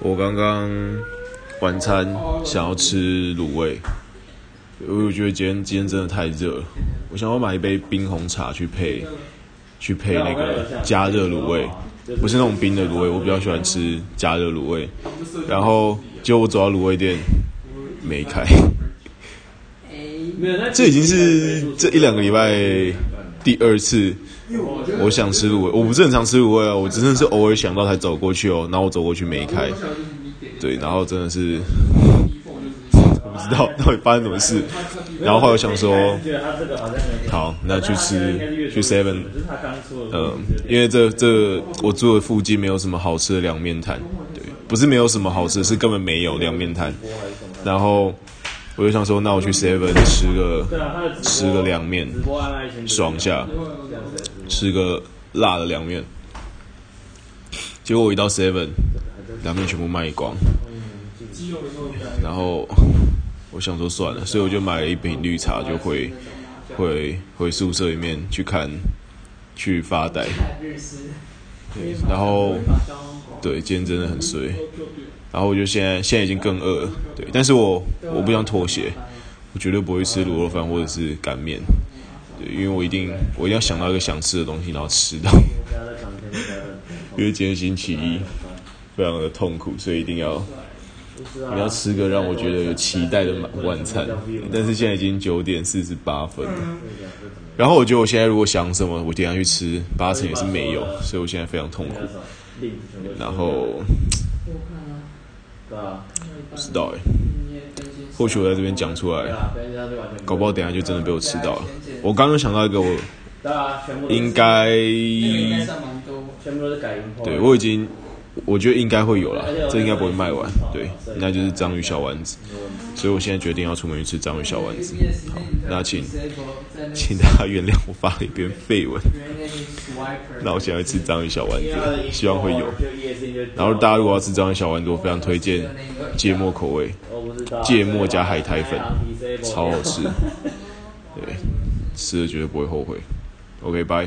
我刚刚晚餐想要吃卤味，因为我觉得今天今天真的太热了，我想要买一杯冰红茶去配，去配那个加热卤味，不是那种冰的卤味，我比较喜欢吃加热卤味。然后结果我走到卤味店没开，这已经是这一两个礼拜第二次。我想吃卤味，我不是很常吃卤味啊，我真的是偶尔想到才走过去哦。然后我走过去没开，对，然后真的是我不知道 到底发生什么事。然后后来我想说，好，那去吃去 Seven，嗯，因为这这我住的附近没有什么好吃的凉面摊，对，不是没有什么好吃，是根本没有凉面摊。然后我就想说，那我去 Seven 吃个吃个凉面，爽下。吃个辣的凉面，结果我一到 Seven，凉面全部卖光。然后我想说算了，所以我就买了一瓶绿茶，就回回回宿舍里面去看，去发呆。对，然后对，今天真的很衰。然后我就现在现在已经更饿了，对，但是我我不想妥协，我绝对不会吃卤肉饭或者是干面。对，因为我一定，我一定要想到一个想吃的东西，然后吃到。因为今天星期一，非常的痛苦，所以一定要，一定要吃个让我觉得有期待的晚餐。但是现在已经九点四十八分了，然后我觉得我现在如果想什么，我等下去吃，八成也是没有，所以我现在非常痛苦。然后，不知道哎，或许我在这边讲出来，搞不好等下就真的被我吃到了。我刚刚想到一个，我应该，对，我已经，我觉得应该会有啦，这应该不会卖完，对，那就是章鱼小丸子，所以我现在决定要出门去吃章鱼小丸子。好，那请，请大家原谅我发了一篇废文。那我现在要吃章鱼小丸子，希望会有。然后大家如果要吃章鱼小丸子，我非常推荐芥末口味，芥末加海苔粉，超好吃，对。吃了绝对不会后悔。OK，拜。